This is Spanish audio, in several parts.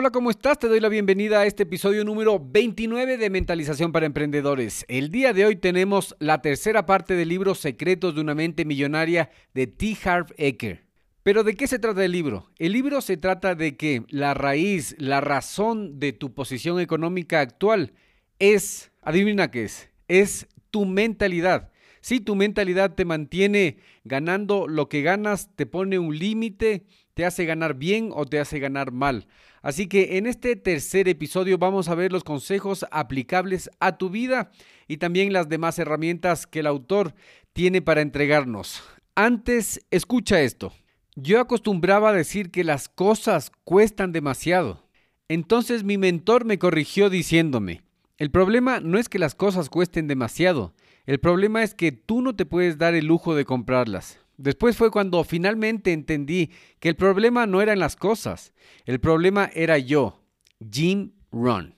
Hola, ¿cómo estás? Te doy la bienvenida a este episodio número 29 de Mentalización para Emprendedores. El día de hoy tenemos la tercera parte del libro Secretos de una mente millonaria de T. Harv Eker. Pero ¿de qué se trata el libro? El libro se trata de que la raíz, la razón de tu posición económica actual es, adivina qué es, es tu mentalidad. Si tu mentalidad te mantiene ganando lo que ganas, te pone un límite, te hace ganar bien o te hace ganar mal. Así que en este tercer episodio vamos a ver los consejos aplicables a tu vida y también las demás herramientas que el autor tiene para entregarnos. Antes, escucha esto. Yo acostumbraba a decir que las cosas cuestan demasiado. Entonces mi mentor me corrigió diciéndome, el problema no es que las cosas cuesten demasiado, el problema es que tú no te puedes dar el lujo de comprarlas. Después fue cuando finalmente entendí que el problema no eran las cosas, el problema era yo, Jim Ron.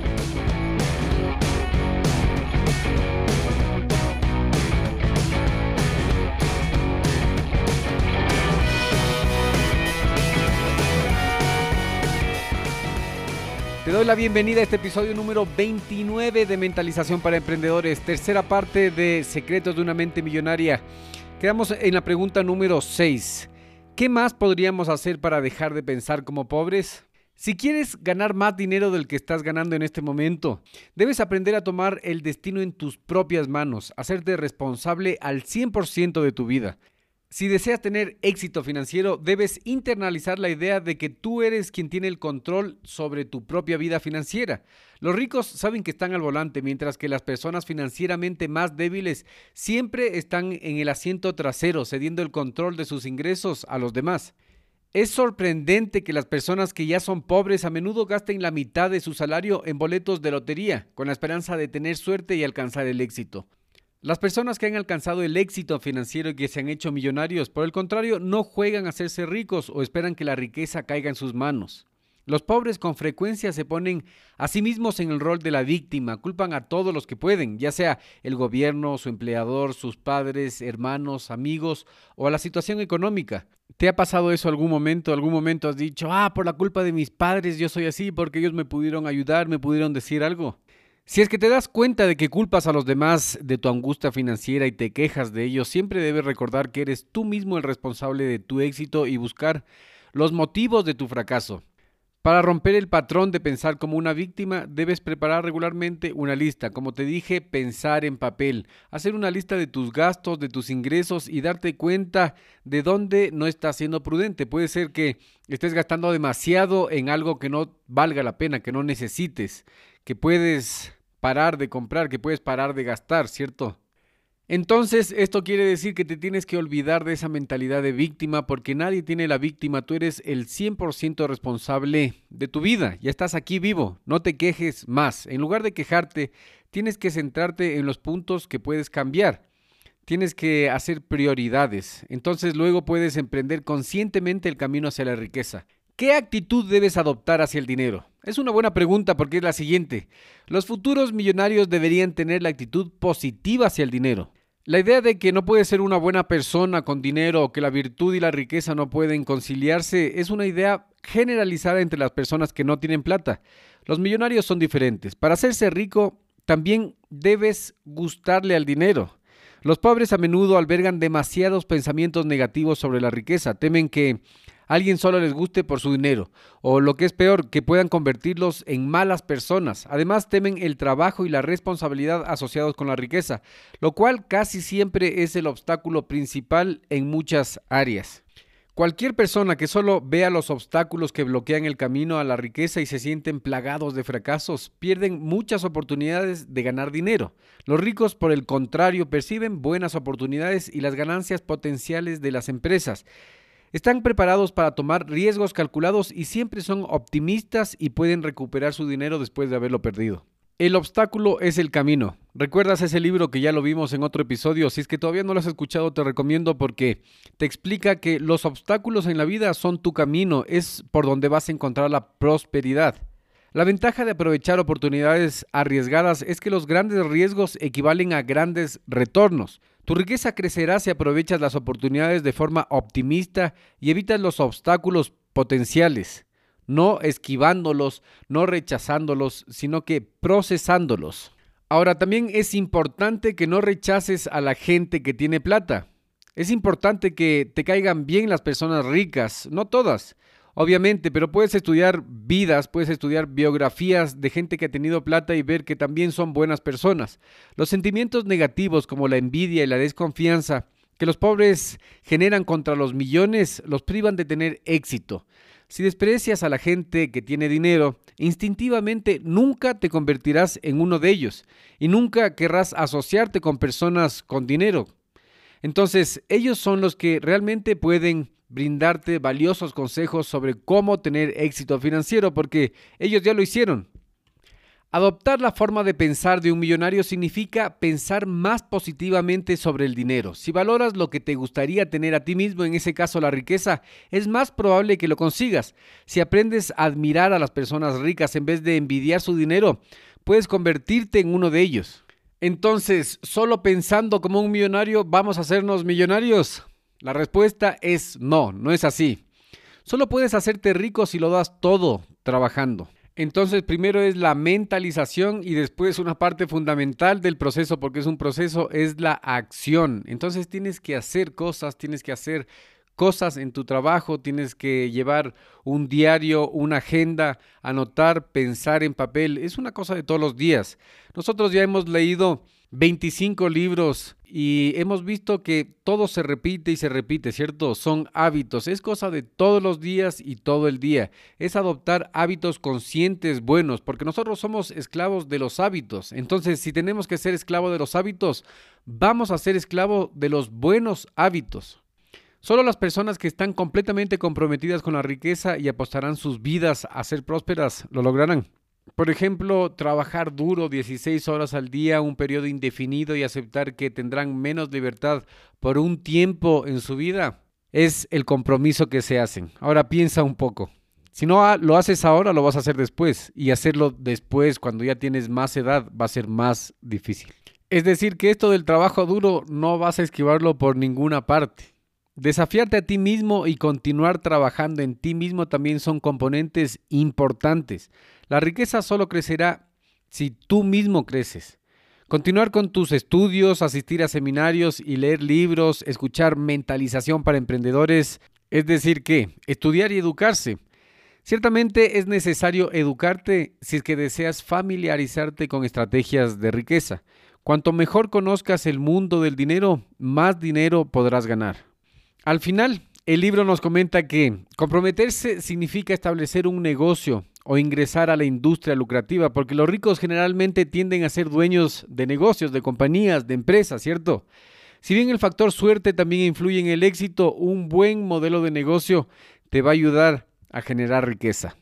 Te doy la bienvenida a este episodio número 29 de Mentalización para Emprendedores, tercera parte de Secretos de una mente millonaria. Quedamos en la pregunta número 6. ¿Qué más podríamos hacer para dejar de pensar como pobres? Si quieres ganar más dinero del que estás ganando en este momento, debes aprender a tomar el destino en tus propias manos, hacerte responsable al 100% de tu vida. Si deseas tener éxito financiero, debes internalizar la idea de que tú eres quien tiene el control sobre tu propia vida financiera. Los ricos saben que están al volante, mientras que las personas financieramente más débiles siempre están en el asiento trasero, cediendo el control de sus ingresos a los demás. Es sorprendente que las personas que ya son pobres a menudo gasten la mitad de su salario en boletos de lotería, con la esperanza de tener suerte y alcanzar el éxito. Las personas que han alcanzado el éxito financiero y que se han hecho millonarios, por el contrario, no juegan a hacerse ricos o esperan que la riqueza caiga en sus manos. Los pobres con frecuencia se ponen a sí mismos en el rol de la víctima, culpan a todos los que pueden, ya sea el gobierno, su empleador, sus padres, hermanos, amigos o a la situación económica. ¿Te ha pasado eso algún momento? ¿Algún momento has dicho, ah, por la culpa de mis padres yo soy así porque ellos me pudieron ayudar, me pudieron decir algo? Si es que te das cuenta de que culpas a los demás de tu angustia financiera y te quejas de ellos, siempre debes recordar que eres tú mismo el responsable de tu éxito y buscar los motivos de tu fracaso. Para romper el patrón de pensar como una víctima, debes preparar regularmente una lista. Como te dije, pensar en papel, hacer una lista de tus gastos, de tus ingresos y darte cuenta de dónde no estás siendo prudente. Puede ser que estés gastando demasiado en algo que no valga la pena, que no necesites, que puedes parar de comprar, que puedes parar de gastar, ¿cierto? Entonces, esto quiere decir que te tienes que olvidar de esa mentalidad de víctima porque nadie tiene la víctima, tú eres el 100% responsable de tu vida, ya estás aquí vivo, no te quejes más. En lugar de quejarte, tienes que centrarte en los puntos que puedes cambiar. Tienes que hacer prioridades. Entonces luego puedes emprender conscientemente el camino hacia la riqueza. ¿Qué actitud debes adoptar hacia el dinero? Es una buena pregunta porque es la siguiente. Los futuros millonarios deberían tener la actitud positiva hacia el dinero. La idea de que no puedes ser una buena persona con dinero o que la virtud y la riqueza no pueden conciliarse es una idea generalizada entre las personas que no tienen plata. Los millonarios son diferentes. Para hacerse rico también debes gustarle al dinero. Los pobres a menudo albergan demasiados pensamientos negativos sobre la riqueza, temen que alguien solo les guste por su dinero, o lo que es peor, que puedan convertirlos en malas personas. Además, temen el trabajo y la responsabilidad asociados con la riqueza, lo cual casi siempre es el obstáculo principal en muchas áreas. Cualquier persona que solo vea los obstáculos que bloquean el camino a la riqueza y se sienten plagados de fracasos, pierden muchas oportunidades de ganar dinero. Los ricos, por el contrario, perciben buenas oportunidades y las ganancias potenciales de las empresas. Están preparados para tomar riesgos calculados y siempre son optimistas y pueden recuperar su dinero después de haberlo perdido. El obstáculo es el camino. ¿Recuerdas ese libro que ya lo vimos en otro episodio? Si es que todavía no lo has escuchado, te recomiendo porque te explica que los obstáculos en la vida son tu camino, es por donde vas a encontrar la prosperidad. La ventaja de aprovechar oportunidades arriesgadas es que los grandes riesgos equivalen a grandes retornos. Tu riqueza crecerá si aprovechas las oportunidades de forma optimista y evitas los obstáculos potenciales, no esquivándolos, no rechazándolos, sino que procesándolos. Ahora, también es importante que no rechaces a la gente que tiene plata. Es importante que te caigan bien las personas ricas, no todas, obviamente, pero puedes estudiar vidas, puedes estudiar biografías de gente que ha tenido plata y ver que también son buenas personas. Los sentimientos negativos como la envidia y la desconfianza que los pobres generan contra los millones los privan de tener éxito. Si desprecias a la gente que tiene dinero, instintivamente nunca te convertirás en uno de ellos y nunca querrás asociarte con personas con dinero. Entonces, ellos son los que realmente pueden brindarte valiosos consejos sobre cómo tener éxito financiero, porque ellos ya lo hicieron. Adoptar la forma de pensar de un millonario significa pensar más positivamente sobre el dinero. Si valoras lo que te gustaría tener a ti mismo, en ese caso la riqueza, es más probable que lo consigas. Si aprendes a admirar a las personas ricas en vez de envidiar su dinero, puedes convertirte en uno de ellos. Entonces, solo pensando como un millonario, ¿vamos a hacernos millonarios? La respuesta es no, no es así. Solo puedes hacerte rico si lo das todo trabajando. Entonces, primero es la mentalización y después una parte fundamental del proceso, porque es un proceso, es la acción. Entonces tienes que hacer cosas, tienes que hacer cosas en tu trabajo, tienes que llevar un diario, una agenda, anotar, pensar en papel. Es una cosa de todos los días. Nosotros ya hemos leído 25 libros y hemos visto que todo se repite y se repite, ¿cierto? Son hábitos, es cosa de todos los días y todo el día. Es adoptar hábitos conscientes buenos, porque nosotros somos esclavos de los hábitos. Entonces, si tenemos que ser esclavos de los hábitos, vamos a ser esclavos de los buenos hábitos. Solo las personas que están completamente comprometidas con la riqueza y apostarán sus vidas a ser prósperas lo lograrán. Por ejemplo, trabajar duro 16 horas al día, un periodo indefinido y aceptar que tendrán menos libertad por un tiempo en su vida, es el compromiso que se hacen. Ahora piensa un poco. Si no lo haces ahora, lo vas a hacer después. Y hacerlo después, cuando ya tienes más edad, va a ser más difícil. Es decir, que esto del trabajo duro no vas a esquivarlo por ninguna parte. Desafiarte a ti mismo y continuar trabajando en ti mismo también son componentes importantes. La riqueza solo crecerá si tú mismo creces. Continuar con tus estudios, asistir a seminarios y leer libros, escuchar mentalización para emprendedores, es decir, que estudiar y educarse. Ciertamente es necesario educarte si es que deseas familiarizarte con estrategias de riqueza. Cuanto mejor conozcas el mundo del dinero, más dinero podrás ganar. Al final, el libro nos comenta que comprometerse significa establecer un negocio o ingresar a la industria lucrativa, porque los ricos generalmente tienden a ser dueños de negocios, de compañías, de empresas, ¿cierto? Si bien el factor suerte también influye en el éxito, un buen modelo de negocio te va a ayudar a generar riqueza.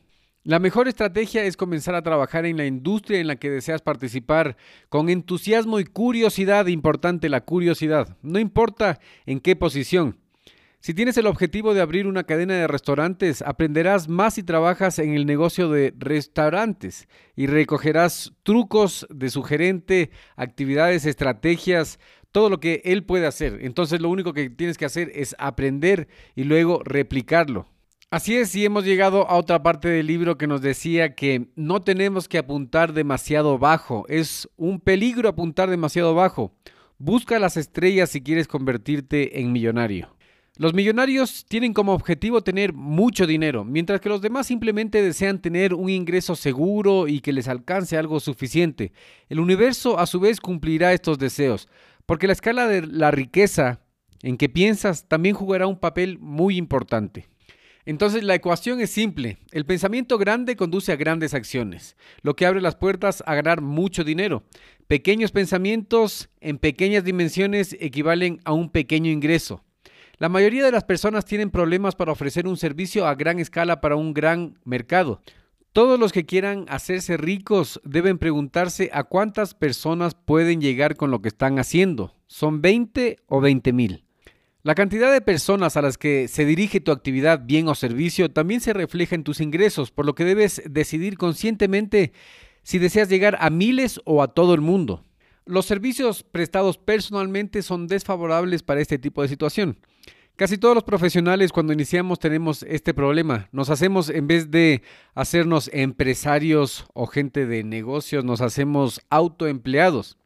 La mejor estrategia es comenzar a trabajar en la industria en la que deseas participar con entusiasmo y curiosidad, importante la curiosidad, no importa en qué posición. Si tienes el objetivo de abrir una cadena de restaurantes, aprenderás más si trabajas en el negocio de restaurantes y recogerás trucos de su gerente, actividades, estrategias, todo lo que él puede hacer. Entonces lo único que tienes que hacer es aprender y luego replicarlo. Así es, y hemos llegado a otra parte del libro que nos decía que no tenemos que apuntar demasiado bajo. Es un peligro apuntar demasiado bajo. Busca las estrellas si quieres convertirte en millonario. Los millonarios tienen como objetivo tener mucho dinero, mientras que los demás simplemente desean tener un ingreso seguro y que les alcance algo suficiente. El universo a su vez cumplirá estos deseos, porque la escala de la riqueza en que piensas también jugará un papel muy importante. Entonces la ecuación es simple. El pensamiento grande conduce a grandes acciones, lo que abre las puertas a ganar mucho dinero. Pequeños pensamientos en pequeñas dimensiones equivalen a un pequeño ingreso. La mayoría de las personas tienen problemas para ofrecer un servicio a gran escala para un gran mercado. Todos los que quieran hacerse ricos deben preguntarse a cuántas personas pueden llegar con lo que están haciendo. ¿Son 20 o 20 mil? La cantidad de personas a las que se dirige tu actividad, bien o servicio también se refleja en tus ingresos, por lo que debes decidir conscientemente si deseas llegar a miles o a todo el mundo. Los servicios prestados personalmente son desfavorables para este tipo de situación. Casi todos los profesionales cuando iniciamos tenemos este problema. Nos hacemos, en vez de hacernos empresarios o gente de negocios, nos hacemos autoempleados.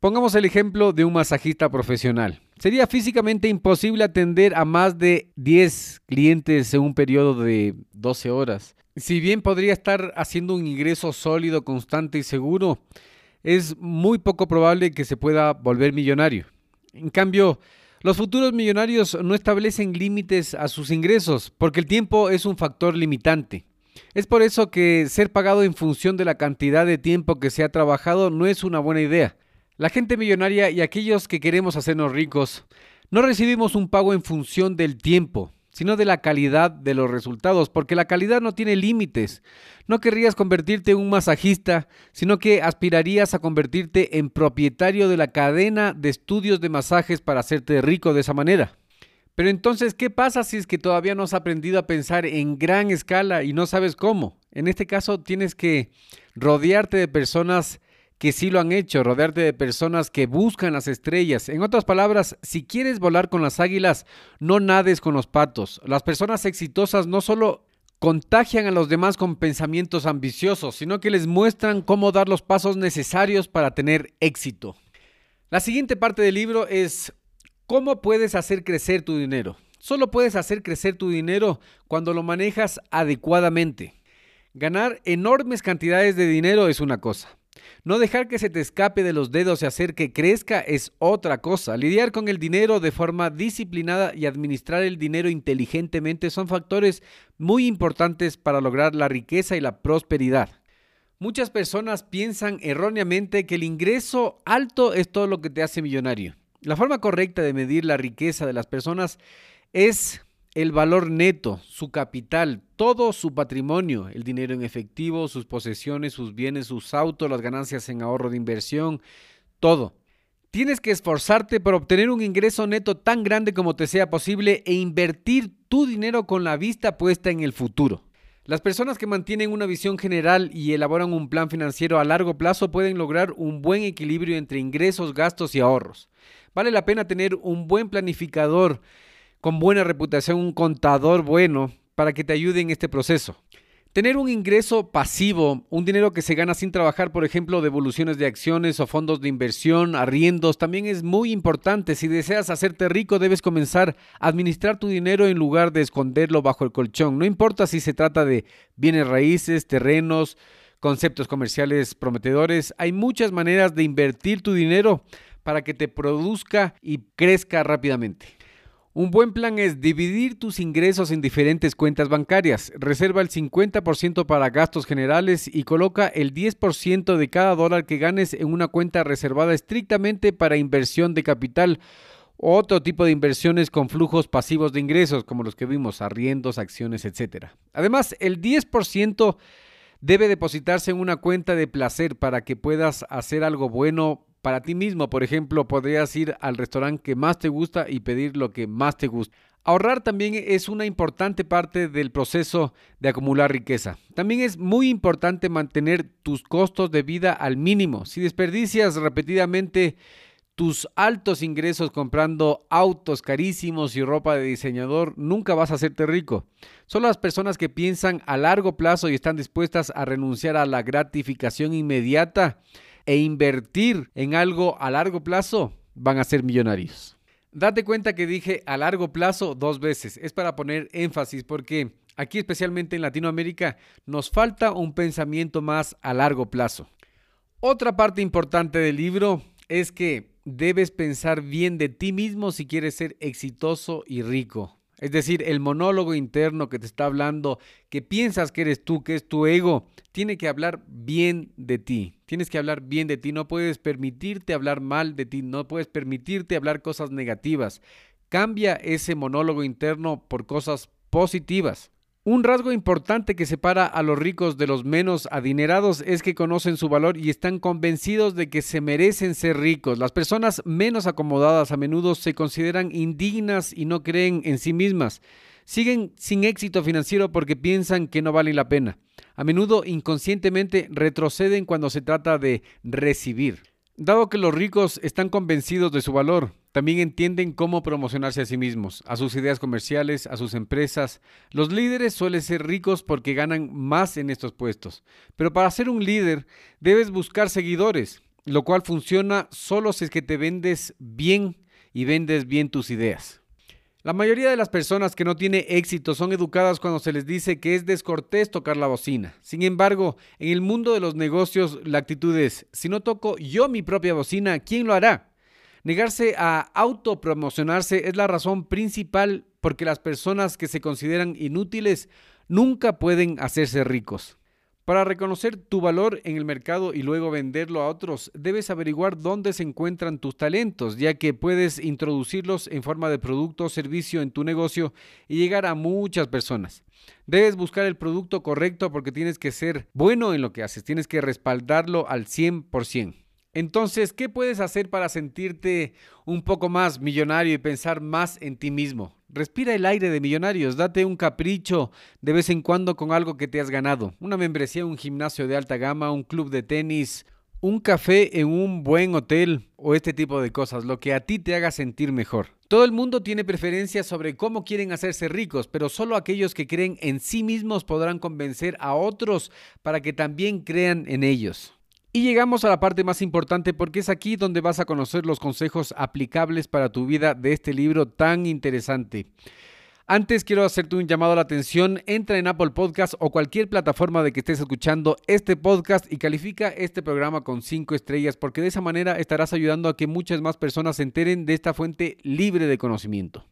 Pongamos el ejemplo de un masajista profesional. Sería físicamente imposible atender a más de 10 clientes en un periodo de 12 horas. Si bien podría estar haciendo un ingreso sólido, constante y seguro, es muy poco probable que se pueda volver millonario. En cambio, los futuros millonarios no establecen límites a sus ingresos porque el tiempo es un factor limitante. Es por eso que ser pagado en función de la cantidad de tiempo que se ha trabajado no es una buena idea. La gente millonaria y aquellos que queremos hacernos ricos no recibimos un pago en función del tiempo, sino de la calidad de los resultados, porque la calidad no tiene límites. No querrías convertirte en un masajista, sino que aspirarías a convertirte en propietario de la cadena de estudios de masajes para hacerte rico de esa manera. Pero entonces, ¿qué pasa si es que todavía no has aprendido a pensar en gran escala y no sabes cómo? En este caso, tienes que rodearte de personas que sí lo han hecho, rodearte de personas que buscan las estrellas. En otras palabras, si quieres volar con las águilas, no nades con los patos. Las personas exitosas no solo contagian a los demás con pensamientos ambiciosos, sino que les muestran cómo dar los pasos necesarios para tener éxito. La siguiente parte del libro es cómo puedes hacer crecer tu dinero. Solo puedes hacer crecer tu dinero cuando lo manejas adecuadamente. Ganar enormes cantidades de dinero es una cosa. No dejar que se te escape de los dedos y hacer que crezca es otra cosa. Lidiar con el dinero de forma disciplinada y administrar el dinero inteligentemente son factores muy importantes para lograr la riqueza y la prosperidad. Muchas personas piensan erróneamente que el ingreso alto es todo lo que te hace millonario. La forma correcta de medir la riqueza de las personas es el valor neto, su capital, todo su patrimonio, el dinero en efectivo, sus posesiones, sus bienes, sus autos, las ganancias en ahorro de inversión, todo. Tienes que esforzarte por obtener un ingreso neto tan grande como te sea posible e invertir tu dinero con la vista puesta en el futuro. Las personas que mantienen una visión general y elaboran un plan financiero a largo plazo pueden lograr un buen equilibrio entre ingresos, gastos y ahorros. Vale la pena tener un buen planificador con buena reputación, un contador bueno para que te ayude en este proceso. Tener un ingreso pasivo, un dinero que se gana sin trabajar, por ejemplo, devoluciones de acciones o fondos de inversión, arriendos, también es muy importante. Si deseas hacerte rico, debes comenzar a administrar tu dinero en lugar de esconderlo bajo el colchón. No importa si se trata de bienes raíces, terrenos, conceptos comerciales prometedores, hay muchas maneras de invertir tu dinero para que te produzca y crezca rápidamente. Un buen plan es dividir tus ingresos en diferentes cuentas bancarias. Reserva el 50% para gastos generales y coloca el 10% de cada dólar que ganes en una cuenta reservada estrictamente para inversión de capital o otro tipo de inversiones con flujos pasivos de ingresos, como los que vimos, arriendos, acciones, etc. Además, el 10% debe depositarse en una cuenta de placer para que puedas hacer algo bueno para ti mismo. Por ejemplo, podrías ir al restaurante que más te gusta y pedir lo que más te gusta. Ahorrar también es una importante parte del proceso de acumular riqueza. También es muy importante mantener tus costos de vida al mínimo. Si desperdicias repetidamente tus altos ingresos comprando autos carísimos y ropa de diseñador, nunca vas a hacerte rico. Son las personas que piensan a largo plazo y están dispuestas a renunciar a la gratificación inmediata e invertir en algo a largo plazo, van a ser millonarios. Date cuenta que dije a largo plazo dos veces. Es para poner énfasis porque aquí especialmente en Latinoamérica nos falta un pensamiento más a largo plazo. Otra parte importante del libro es que debes pensar bien de ti mismo si quieres ser exitoso y rico. Es decir, el monólogo interno que te está hablando, que piensas que eres tú, que es tu ego, tiene que hablar bien de ti. Tienes que hablar bien de ti. No puedes permitirte hablar mal de ti. No puedes permitirte hablar cosas negativas. Cambia ese monólogo interno por cosas positivas. Un rasgo importante que separa a los ricos de los menos adinerados es que conocen su valor y están convencidos de que se merecen ser ricos. Las personas menos acomodadas a menudo se consideran indignas y no creen en sí mismas. Siguen sin éxito financiero porque piensan que no valen la pena. A menudo inconscientemente retroceden cuando se trata de recibir. Dado que los ricos están convencidos de su valor, también entienden cómo promocionarse a sí mismos, a sus ideas comerciales, a sus empresas. Los líderes suelen ser ricos porque ganan más en estos puestos. Pero para ser un líder debes buscar seguidores, lo cual funciona solo si es que te vendes bien y vendes bien tus ideas. La mayoría de las personas que no tienen éxito son educadas cuando se les dice que es descortés tocar la bocina. Sin embargo, en el mundo de los negocios la actitud es, si no toco yo mi propia bocina, ¿quién lo hará? Negarse a autopromocionarse es la razón principal porque las personas que se consideran inútiles nunca pueden hacerse ricos. Para reconocer tu valor en el mercado y luego venderlo a otros, debes averiguar dónde se encuentran tus talentos, ya que puedes introducirlos en forma de producto o servicio en tu negocio y llegar a muchas personas. Debes buscar el producto correcto porque tienes que ser bueno en lo que haces, tienes que respaldarlo al 100%. Entonces, ¿qué puedes hacer para sentirte un poco más millonario y pensar más en ti mismo? Respira el aire de millonarios, date un capricho de vez en cuando con algo que te has ganado. Una membresía, un gimnasio de alta gama, un club de tenis, un café en un buen hotel o este tipo de cosas, lo que a ti te haga sentir mejor. Todo el mundo tiene preferencias sobre cómo quieren hacerse ricos, pero solo aquellos que creen en sí mismos podrán convencer a otros para que también crean en ellos. Y llegamos a la parte más importante porque es aquí donde vas a conocer los consejos aplicables para tu vida de este libro tan interesante. Antes quiero hacerte un llamado a la atención, entra en Apple Podcast o cualquier plataforma de que estés escuchando este podcast y califica este programa con 5 estrellas porque de esa manera estarás ayudando a que muchas más personas se enteren de esta fuente libre de conocimiento.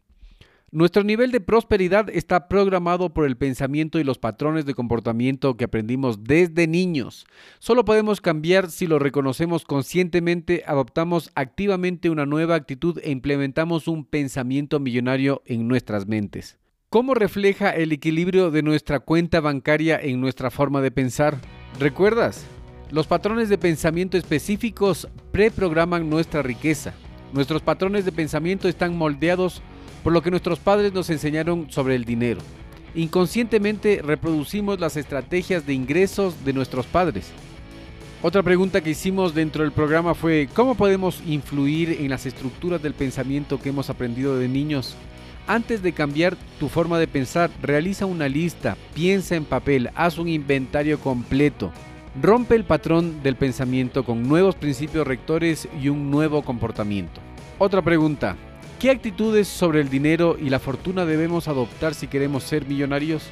Nuestro nivel de prosperidad está programado por el pensamiento y los patrones de comportamiento que aprendimos desde niños. Solo podemos cambiar si lo reconocemos conscientemente, adoptamos activamente una nueva actitud e implementamos un pensamiento millonario en nuestras mentes. ¿Cómo refleja el equilibrio de nuestra cuenta bancaria en nuestra forma de pensar? ¿Recuerdas? Los patrones de pensamiento específicos preprograman nuestra riqueza. Nuestros patrones de pensamiento están moldeados por lo que nuestros padres nos enseñaron sobre el dinero. Inconscientemente reproducimos las estrategias de ingresos de nuestros padres. Otra pregunta que hicimos dentro del programa fue, ¿cómo podemos influir en las estructuras del pensamiento que hemos aprendido de niños? Antes de cambiar tu forma de pensar, realiza una lista, piensa en papel, haz un inventario completo. Rompe el patrón del pensamiento con nuevos principios rectores y un nuevo comportamiento. Otra pregunta, ¿Qué actitudes sobre el dinero y la fortuna debemos adoptar si queremos ser millonarios?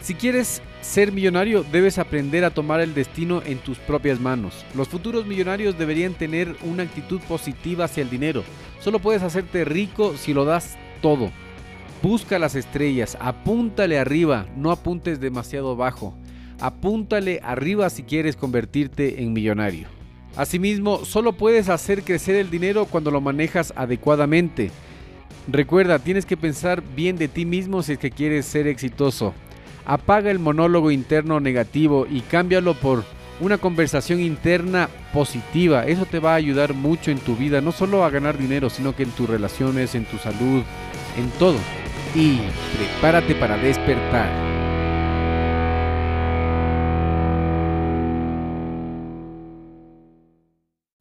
Si quieres ser millonario, debes aprender a tomar el destino en tus propias manos. Los futuros millonarios deberían tener una actitud positiva hacia el dinero. Solo puedes hacerte rico si lo das todo. Busca las estrellas, apúntale arriba, no apuntes demasiado bajo. Apúntale arriba si quieres convertirte en millonario. Asimismo, solo puedes hacer crecer el dinero cuando lo manejas adecuadamente. Recuerda, tienes que pensar bien de ti mismo si es que quieres ser exitoso. Apaga el monólogo interno negativo y cámbialo por una conversación interna positiva. Eso te va a ayudar mucho en tu vida, no solo a ganar dinero, sino que en tus relaciones, en tu salud, en todo. Y prepárate para despertar.